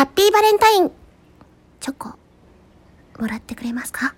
ハッピーバレンタイン、チョコ、もらってくれますか？